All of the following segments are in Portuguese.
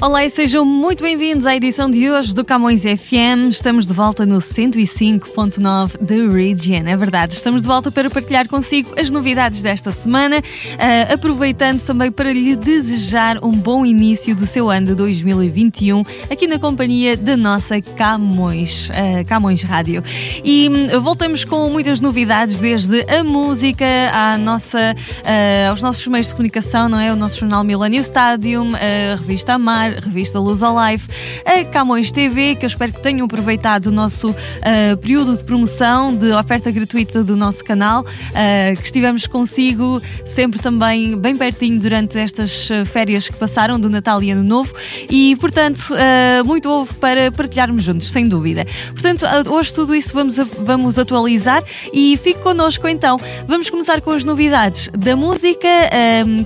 Olá e sejam muito bem-vindos à edição de hoje do Camões FM. Estamos de volta no 105.9 The Region. É verdade, estamos de volta para partilhar consigo as novidades desta semana, uh, aproveitando também para lhe desejar um bom início do seu ano de 2021 aqui na companhia da nossa Camões, uh, Camões Rádio. E um, voltamos com muitas novidades, desde a música à nossa, uh, aos nossos meios de comunicação, não é? O nosso jornal Millennium Stadium, a revista Amar revista Luz ao Life, a Camões TV, que eu espero que tenham aproveitado o nosso uh, período de promoção, de oferta gratuita do nosso canal, uh, que estivemos consigo sempre também bem pertinho durante estas ah, férias que passaram do Natal e Ano Novo e, portanto, uh, muito houve para partilharmos juntos, sem dúvida. Portanto, hoje tudo isso vamos, vamos atualizar e fique connosco então. Vamos começar com as novidades da música,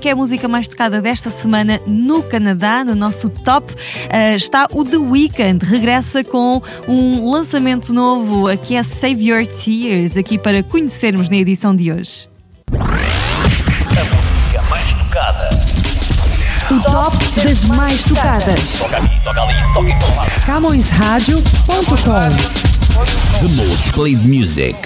que é a música mais tocada desta semana no Canadá, no nosso top uh, está o The Weeknd. Regressa com um lançamento novo, que é Save Your Tears, aqui para conhecermos na edição de hoje. A música mais tocada. O top das mais tocadas. Toca aqui, toca ali, toca em todo lado. CamõesRádio.com The most played music.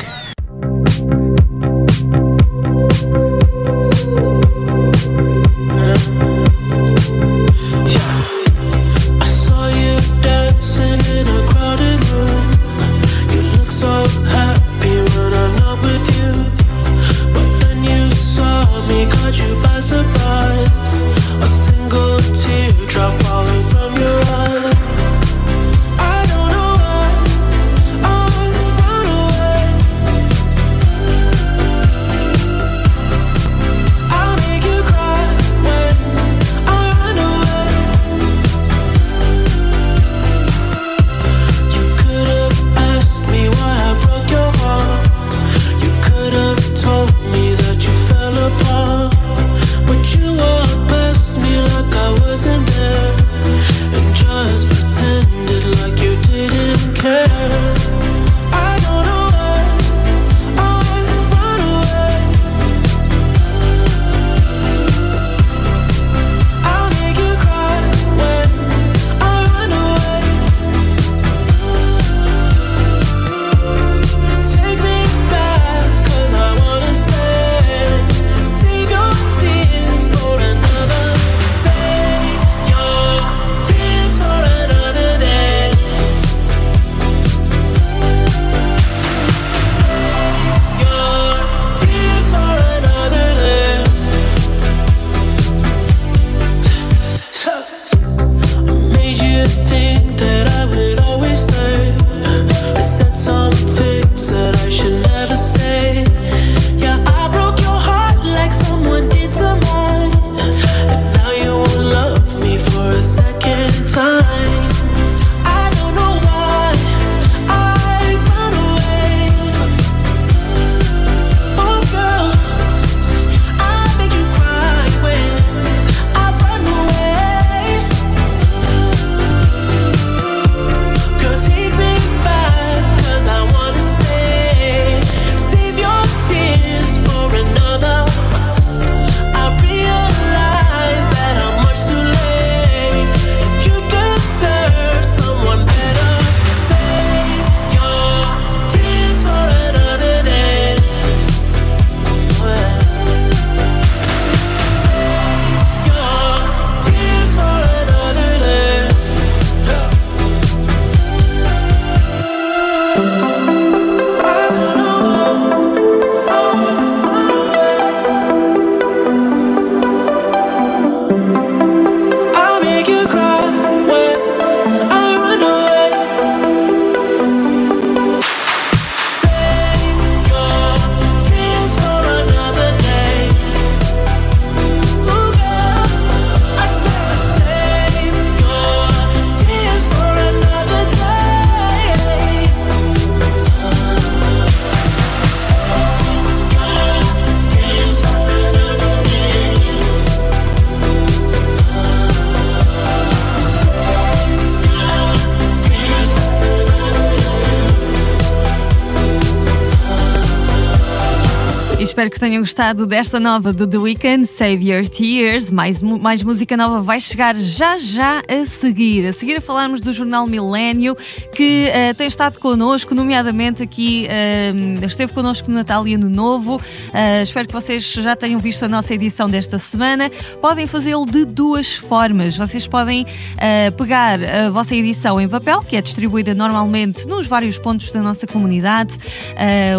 Berg que tenham gostado desta nova do The Weeknd, Save Your Tears. Mais, mais música nova vai chegar já já a seguir. A seguir a falarmos do jornal Milênio, que eh, tem estado connosco, nomeadamente aqui, eh, esteve connosco no Natal e Ano Novo. Eh, espero que vocês já tenham visto a nossa edição desta semana. Podem fazê-lo de duas formas. Vocês podem pegar a vossa edição em papel, que é distribuída normalmente nos vários pontos da nossa comunidade,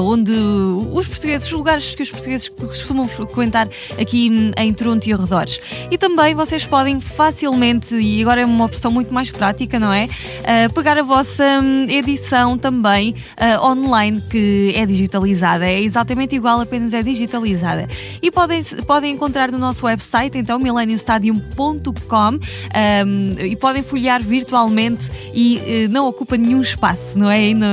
onde os portugueses, os lugares que os portugueses costumam frequentar aqui em Toronto e arredores. E também vocês podem facilmente, e agora é uma opção muito mais prática, não é? Eh, pegar a vossa hum, edição também eh, online, que é digitalizada. É exatamente igual, apenas é digitalizada. E podem, podem encontrar no nosso website, então, millenniumstadium.com hum, e podem folhear virtualmente e eh, não ocupa nenhum espaço, não é? No-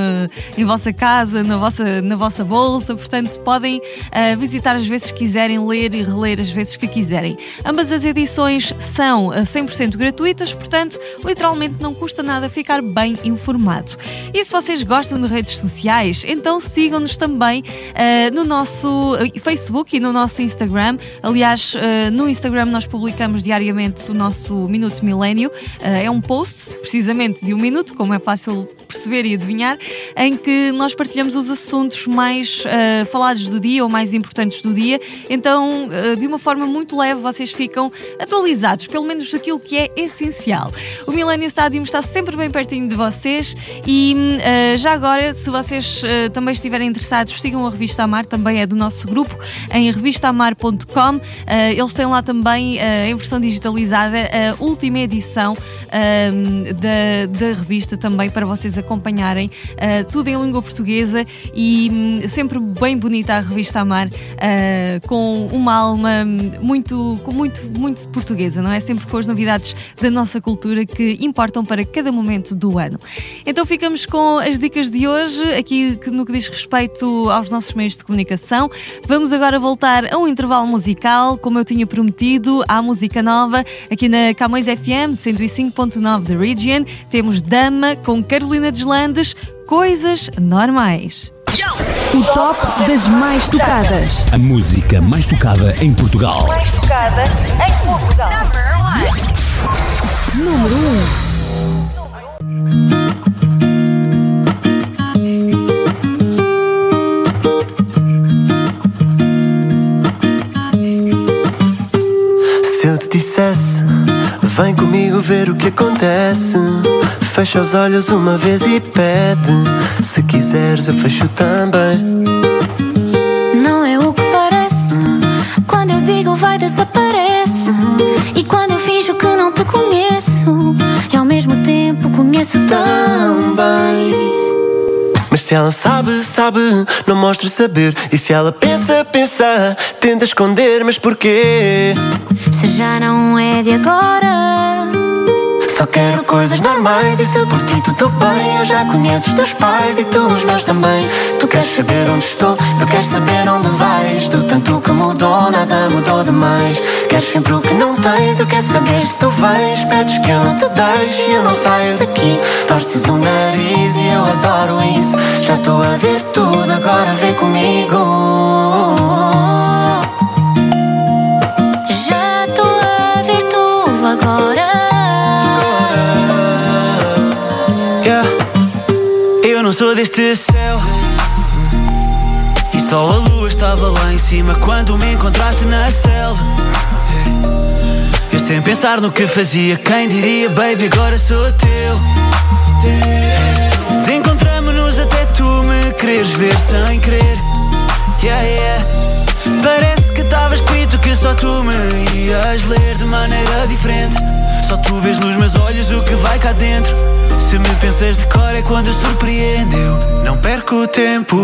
em vossa casa, na vossa, na vossa bolsa, portanto podem ah, visitar as vezes que quiserem, ler e reler as vezes que quiserem. Ambas as edições são ah, 100% gratuitas, portanto, literalmente não custa nada ficar bem informado. E se vocês gostam de redes sociais, então sigam-nos também ah, no nosso ah, Facebook e no nosso Instagram. Aliás, ah, no Instagram nós publicamos diariamente o nosso Minuto Milênio. Ah, é um post, precisamente de um minuto, como é fácil perceber e adivinhar, em que nós partilhamos os assuntos mais ah, falados do dia ou mais importantes do dia. Então, ah, de uma forma muito leve, vocês ficam atualizados, pelo menos daquilo que é essencial. O Millennium Stadium está sempre bem pertinho de vocês e ah, já agora, se vocês também estiverem interessados, sigam a Revista Amar, também é do nosso grupo, em revistaamar.com. Ah, eles têm lá também, em versão digitalizada, a última edição da, da revista também para vocês acompanharem ah, tudo em língua portuguesa e hum, sempre bem bonita a revista Amar ah, com uma alma muito, com muito, muito portuguesa, não é? Sempre com as novidades da nossa cultura que importam para cada momento do ano. Então ficamos com as dicas de hoje, aqui no que diz respeito aos nossos meios de comunicação. Vamos agora voltar a um intervalo musical, como eu tinha prometido, à música nova, aqui na Camões FM 105.9 da Region. Temos Dama com Carolina Deslandes, Coisas Normais. O top das mais tocadas. A música mais tocada em Portugal. Número 1. Se eu te dissesse, vem comigo ver o que acontece. Fecha os olhos uma vez e pede. Se quiseres, eu fecho também. Não é o que parece. Quando eu digo vai, desaparece. E quando eu finjo que não te conheço, e ao mesmo tempo conheço tão bem. Mas se ela sabe, sabe, não mostra saber. E se ela pensa, pensa, tenta esconder, mas porquê? Se já não é de agora. Só quero coisas normais e se por ti tudo bem Eu já conheço os teus pais e tu os meus também. Tu queres saber onde estou, eu quero saber onde vais. Tu tanto que mudou, nada mudou demais. Queres sempre o que não tens, eu quero saber se tu vens Pedes que eu não te deixe eu não saio daqui. Torces o nariz e eu adoro isso. Já estou a ver tudo, agora vê comigo. Já estou a ver tudo agora. Não sou deste céu. E só a lua estava lá em cima Quando me encontraste na selva. Eu sem pensar no que fazia Quem diria, baby, agora sou teu. Desencontramos-nos até tu me quereres ver sem querer. Yeah, yeah. Parece que estava escrito que só tu me ias ler de maneira diferente Só tu vês nos meus olhos o que vai cá dentro. Se me pensas de cor é quando surpreendeu Não perco tempo.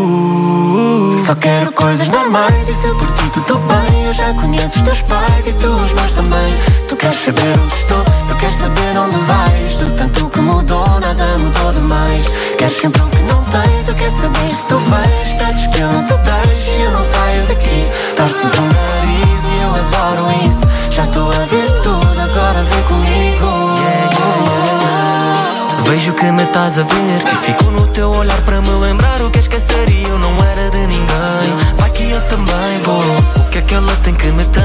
Só quero coisas normais e se por ti tudo bem Eu já conheço os teus pais e tu os meus também. Tu queres saber onde estou, eu quero saber onde vais. Tu tanto que mudou, nada mudou demais. Queres sempre o que não tens, eu quero saber se tu vais. Pedes que eu não te deixe e eu não saio daqui. Torces o nariz e eu adoro isso. Já estou a ver tudo, Agora, vem comigo. Yeah, yeah, yeah. Vejo que me estás a ver Que ficou no teu olhar para me lembrar O que esqueceria. Eu não era de ninguém Vai que eu também vou. O que é que ela tem que me tem?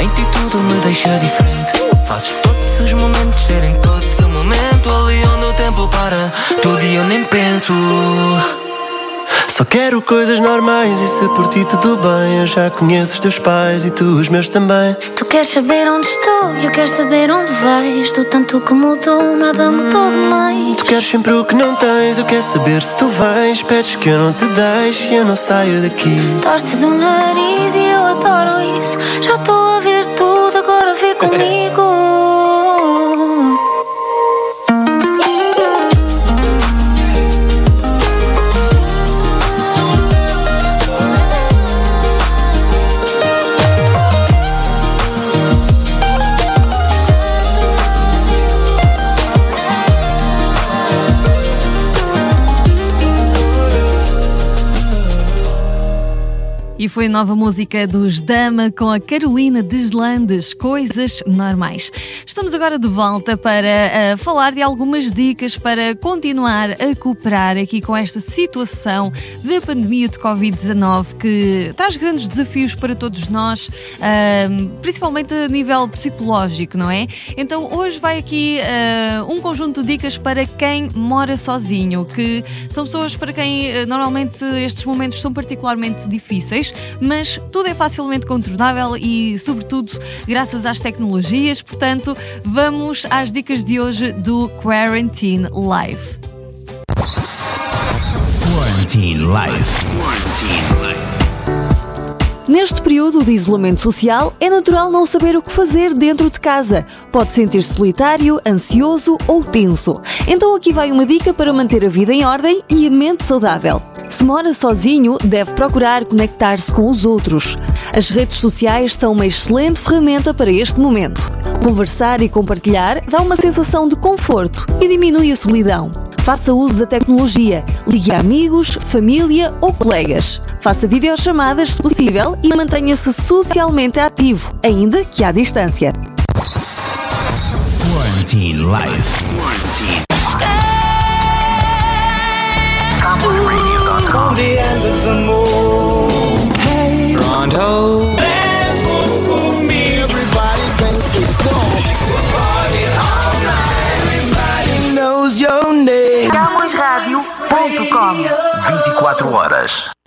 Em ti tudo me deixa diferente. Fazes todos os momentos serem todos o momento Ali onde o tempo para. Todo e eu nem penso. Só quero coisas normais e se por ti tudo bem. Eu já conheço os teus pais e tu os meus também. Tu queres saber onde estou e eu quero saber onde vais. Tu tanto que mudou, nada mudou demais. Tu queres sempre o que não tens, eu quero saber se tu vens. Pedes que eu não te deixe e eu não saio daqui. Torces o nariz e eu adoro isso. Já estou a ver tudo, agora vê comigo. E foi nova música dos Dama com a Carolina Deslandes, Coisas Normais. Estamos agora de volta para uh, falar de algumas dicas para continuar a cooperar aqui com esta situação da pandemia de Covid-19 que traz grandes desafios para todos nós, uh, principalmente a nível psicológico, não é? Então hoje vai aqui uh, um conjunto de dicas para quem mora sozinho, que são pessoas para quem normalmente estes momentos são particularmente difíceis mas tudo é facilmente contornável e, sobretudo, graças às tecnologias. Portanto, vamos às dicas de hoje do Quarantine Live. Quarantine Life. Neste período de isolamento social, é natural não saber o que fazer dentro de casa. Pode sentir-se solitário, ansioso ou tenso. Então aqui vai uma dica para manter a vida em ordem e a mente saudável. Se mora sozinho, deve procurar conectar-se com os outros. As redes sociais são uma excelente ferramenta para este momento. Conversar e compartilhar dá uma sensação de conforto e diminui a solidão. Faça uso da tecnologia, ligue a amigos, família ou colegas. Faça videochamadas se possível e mantenha-se socialmente ativo, ainda que à distância. Quarantine Life. Knows your name. CamõesRádio.com 24 horas.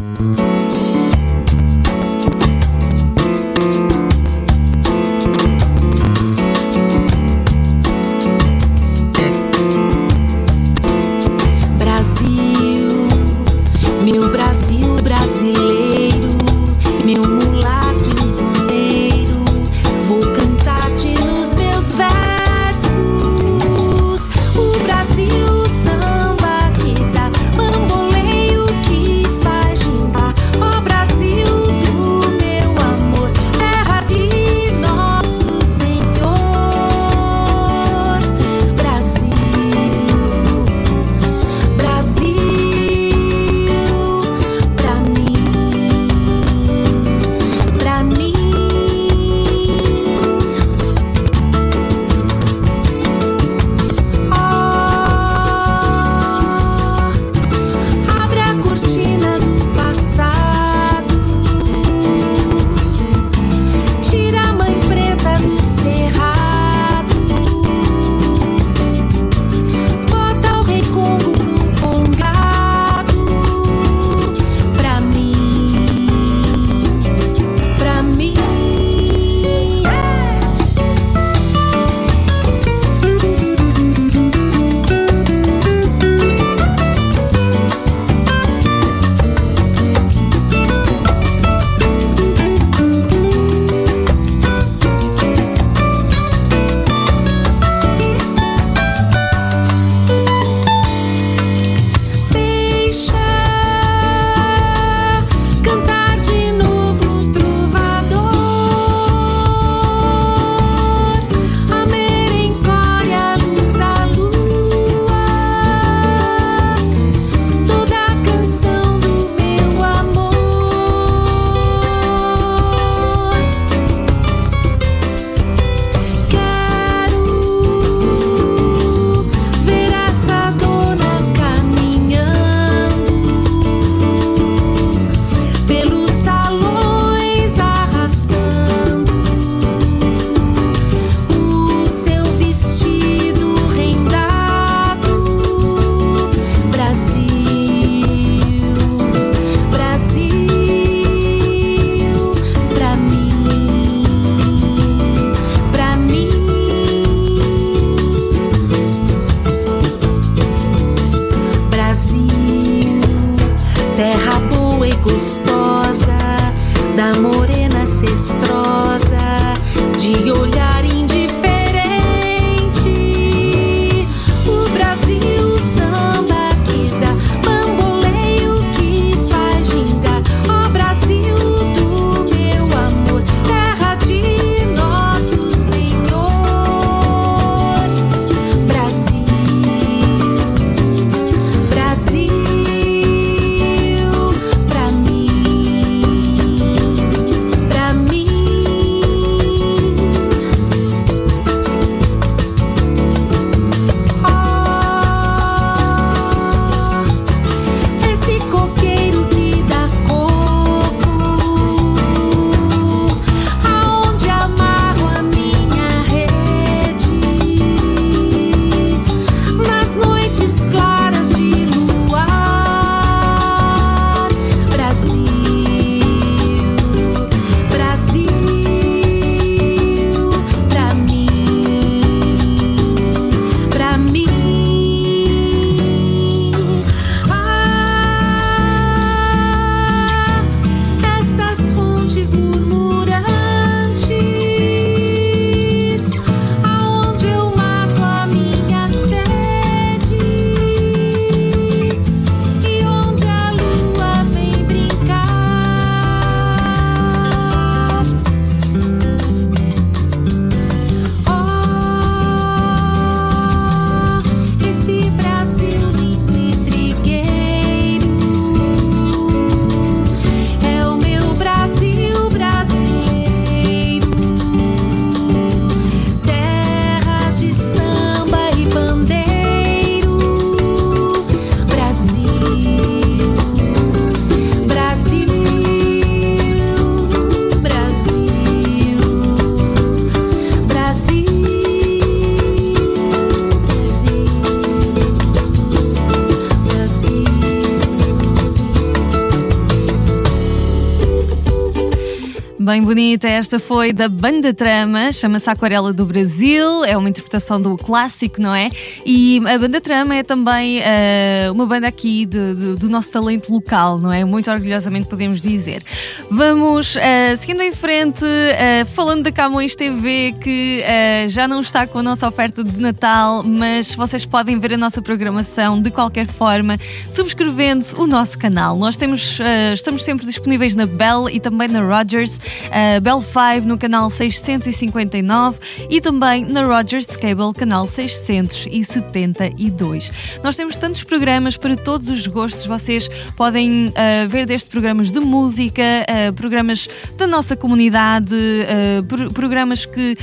Bem bonita, esta foi da Banda Trama, chama-se Aquarela do Brasil, é uma interpretação do clássico, não é? E a Banda Trama é também eh, uma banda aqui de- de- do nosso talento local, não é? Muito orgulhosamente podemos dizer. Vamos eh, seguindo em frente, eh, falando da Camões TV, que já não está com a nossa oferta de Natal, mas vocês podem ver a nossa programação de qualquer forma, subscrevendo o nosso canal. Nós temos, estamos sempre disponíveis na Bell e também na Rogers, eh, Bell 5 no canal 659 e também na Rogers Cable, canal 672. Nós temos tantos programas para todos os gostos, vocês podem eh, ver desde programas de música, eh, programas da nossa comunidade, eh, pro- programas que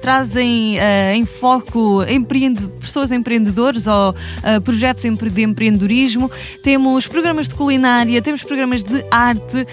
trazem em foco empreende- pessoas empreendedores ou projetos de empreendedorismo. Temos programas de culinária, temos programas de arte,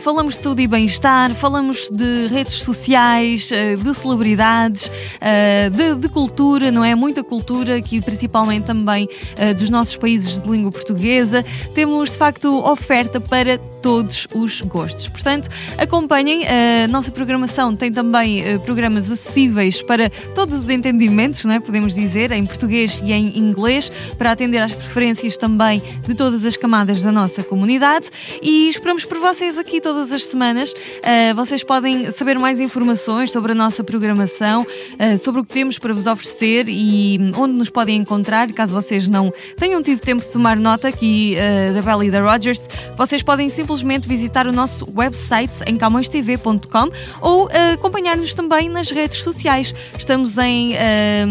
falamos de saúde e bem-estar, falamos de redes sociais, eh, de celebridades, eh, de, de cultura, não é? Muita cultura, aqui principalmente também eh, dos nossos países de língua portuguesa. Temos de facto oferta para todos os gostos. Portanto, acompanhem a nossa programação. Tem também programas acessíveis para todos os entendimentos, não é? podemos dizer, em português e em inglês, para atender às preferências também de todas as camadas da nossa comunidade. E esperamos por vocês aqui todas as semanas. Eh, vocês podem saber mais informações sobre a nossa programação, eh, sobre o que temos para vos oferecer e hum, onde nos podem encontrar, caso vocês não tenham tido tempo de tomar nota aqui eh, da Bella e da Rogers, vocês podem simplesmente visitar o nosso website em camõestv.com ou eh, acompanhar-nos também nas redes sociais. Estamos em, eh,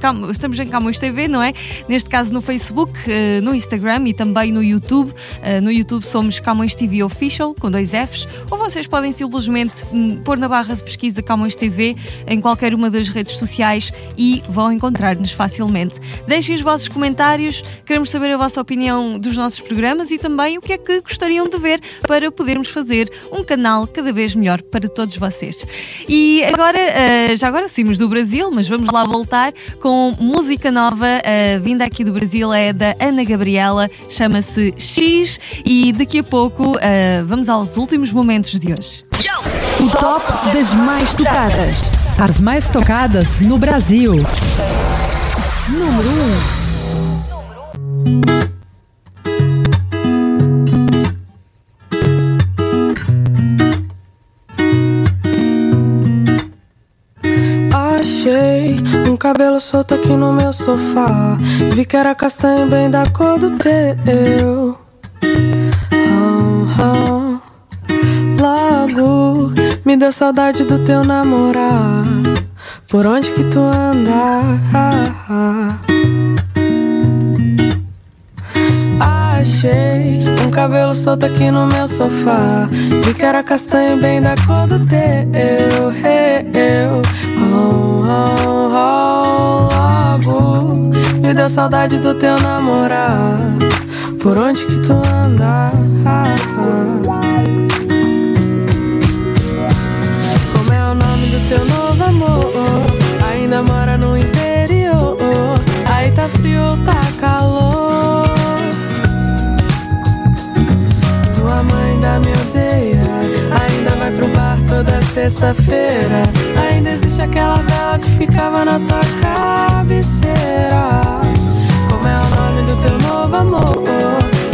Cam- estamos em Camões TV, não é? Neste caso no Facebook, eh, no Instagram e também no YouTube. Eh, no YouTube somos Camões TV Official, com dois Fs, ou vocês podem simplesmente hum, pôr na barra de pesquisa Camões TV em qualquer uma das redes sociais e vão encontrar-nos facilmente. Deixem os vossos comentários, queremos saber a vossa opinião dos nossos programas e também o que é que gostariam de ver para podermos fazer um canal cada vez melhor para todos vocês. E agora, eh, já agora saímos do Brasil, mas vamos lá voltar com música nova, vinda aqui do Brasil, é da Ana Gabriela, chama-se X e daqui a pouco eh, vamos aos últimos momentos de hoje. O top das mais tocadas. As mais tocadas no Brasil. Número 1. Um. um cabelo solto aqui no meu sofá. Vi que era castanho bem da cor do teu. Deu saudade do teu namorar. Por onde que tu anda? Achei um cabelo solto aqui no meu sofá. Vi que era castanho bem da cor do teu. Eu, oh, oh, oh, logo me deu saudade do teu namorar. Por onde que tu anda? Sexta-feira. Ainda existe aquela vela que ficava na tua cabeceira. Como é o nome do teu novo amor?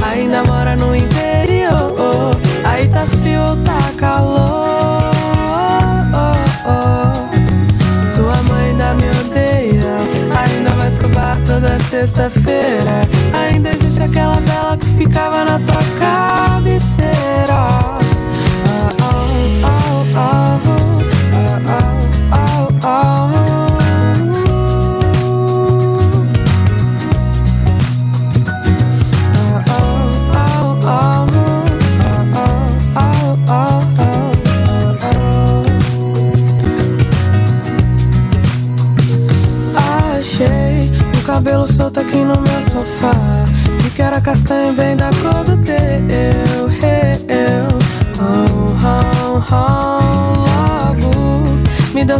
Ainda mora no interior. Aí tá frio ou tá calor? Tua mãe ainda me odeia. Ainda vai pro bar toda sexta-feira. Ainda existe aquela vela que ficava na tua cabeceira. Oh, oh, oh, are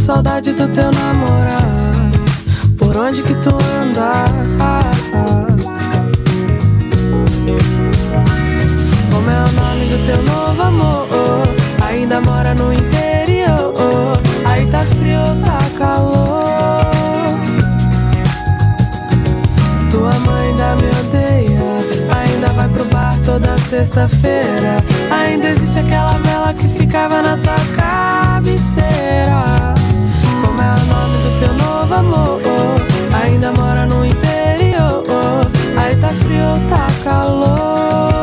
saudade do teu namorar. Por onde que tu anda? Como é o nome do teu novo amor? Ainda mora no interior. Aí tá frio tá calor? Tua mãe ainda me odeia. Ainda vai pro bar toda sexta-feira. Ainda existe aquela vela que ficava na tua cabeceira. Teu novo amor? Ainda mora no interior. Aí tá frio tá calor?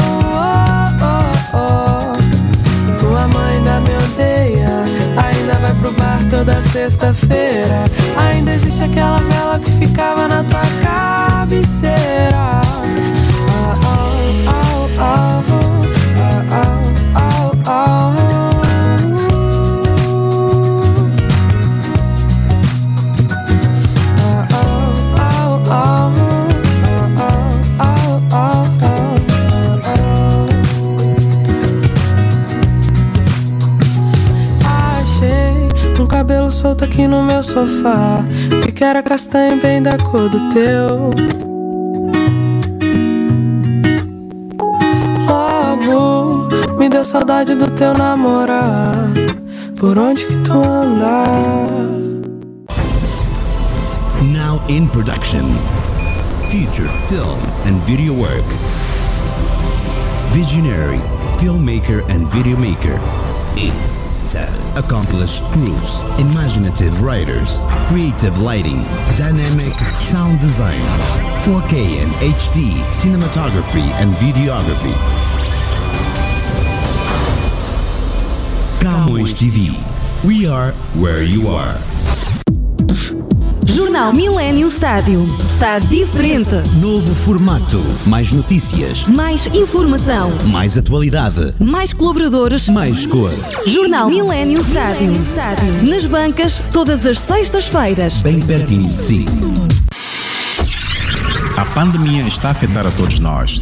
Tua mãe ainda me odeia. Ainda vai pro bar toda sexta-feira. Ainda existe aquela vela que ficava na tua cabeceira. Sofá. Que era castanho bem da cor do teu. Logo me deu saudade do teu namorar. Por onde que tu anda? Now in production. Feature film and video work. Visionary filmmaker and video maker. Eight, seven. Accomplished crews, imaginative writers, creative lighting, dynamic sound design, 4K and HD cinematography and videography. Camões TV. We are where you are. Jornal Millennium Estádio. Está diferente. Novo formato. Mais notícias. Mais informação. Mais atualidade. Mais colaboradores. Mais cor. Jornal Millennium Estádio. Nas bancas, todas as sextas-feiras. Bem pertinho de si. A pandemia está a afetar a todos nós.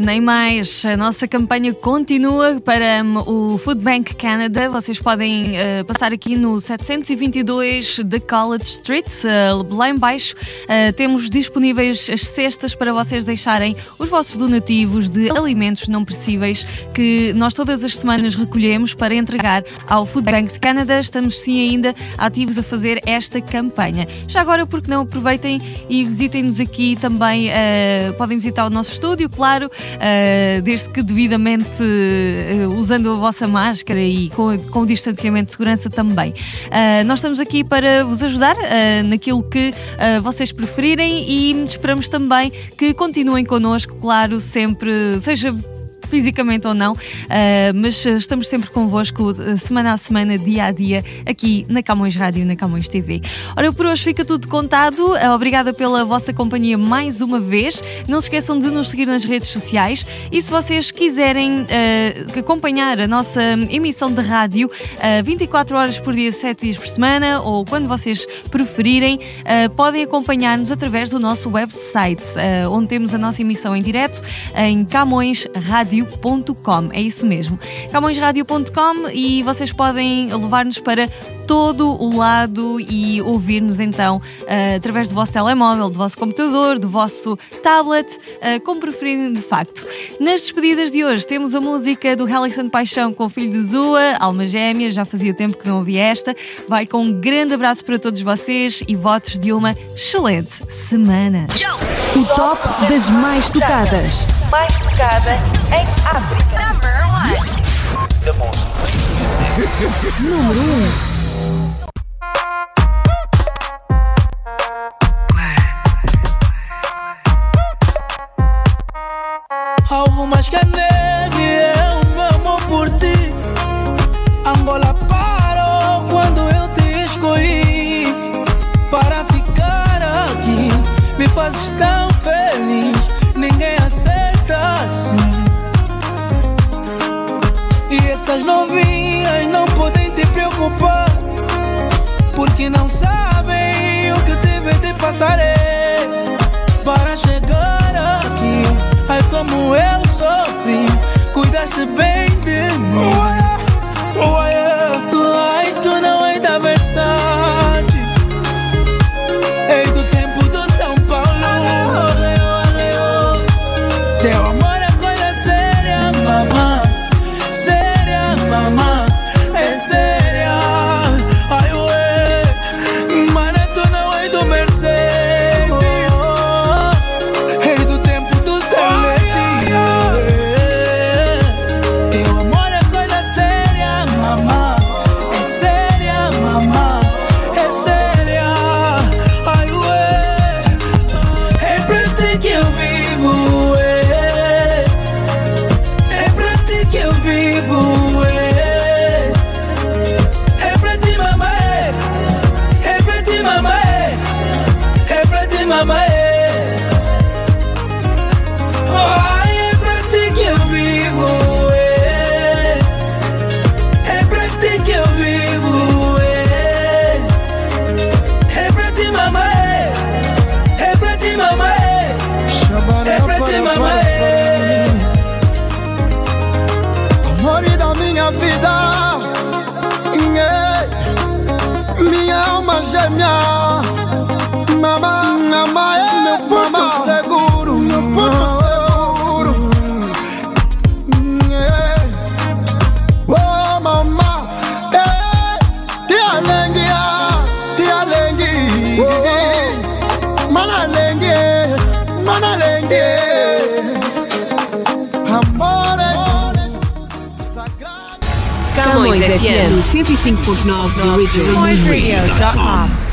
Nem mais. A nossa campanha continua para o Food Bank Canada. Vocês podem uh, passar aqui no 722 da College Street, uh, lá em baixo. Uh, temos disponíveis as cestas para vocês deixarem os vossos donativos de alimentos não perecíveis que nós todas as semanas recolhemos para entregar ao Food Bank Canada. Estamos sim ainda ativos a fazer esta campanha. Já agora, porque não aproveitem e visitem-nos aqui também. podem visitar o nosso estúdio, claro, uh, desde que devidamente uh, usando a vossa máscara e com, com o distanciamento de segurança também. Uh, nós estamos aqui para vos ajudar naquilo que vocês preferirem e esperamos também que continuem connosco, claro, sempre, seja fisicamente ou não, uh, mas estamos sempre convosco uh, semana a semana, dia a dia, aqui na Camões Rádio, na Camões TV. Ora, por hoje fica tudo contado. Uh, obrigada pela vossa companhia mais uma vez. Não se esqueçam de nos seguir nas redes sociais e se vocês quiserem acompanhar a nossa emissão de rádio 24 horas por dia, 7 dias por semana ou quando vocês preferirem, podem acompanhar-nos através do nosso website, onde temos a nossa emissão em direto em Camões Rádio camõesradio.com. É isso mesmo. camõesradio.com e vocês podem levar-nos para todo o lado e ouvir-nos então uh, através do vosso telemóvel, do vosso computador, do vosso tablet, uh, como preferirem de facto. Nas despedidas de hoje temos a música do Helison Paixão com o filho do Zua, Alma Gêmea, já fazia tempo que não ouvi esta. Vai com um grande abraço para todos vocês e votos de uma excelente semana. O top das mais tocadas. Mais tocada em África. Número 1. Alma FM 105.9 The Original. CamõesRadio.com.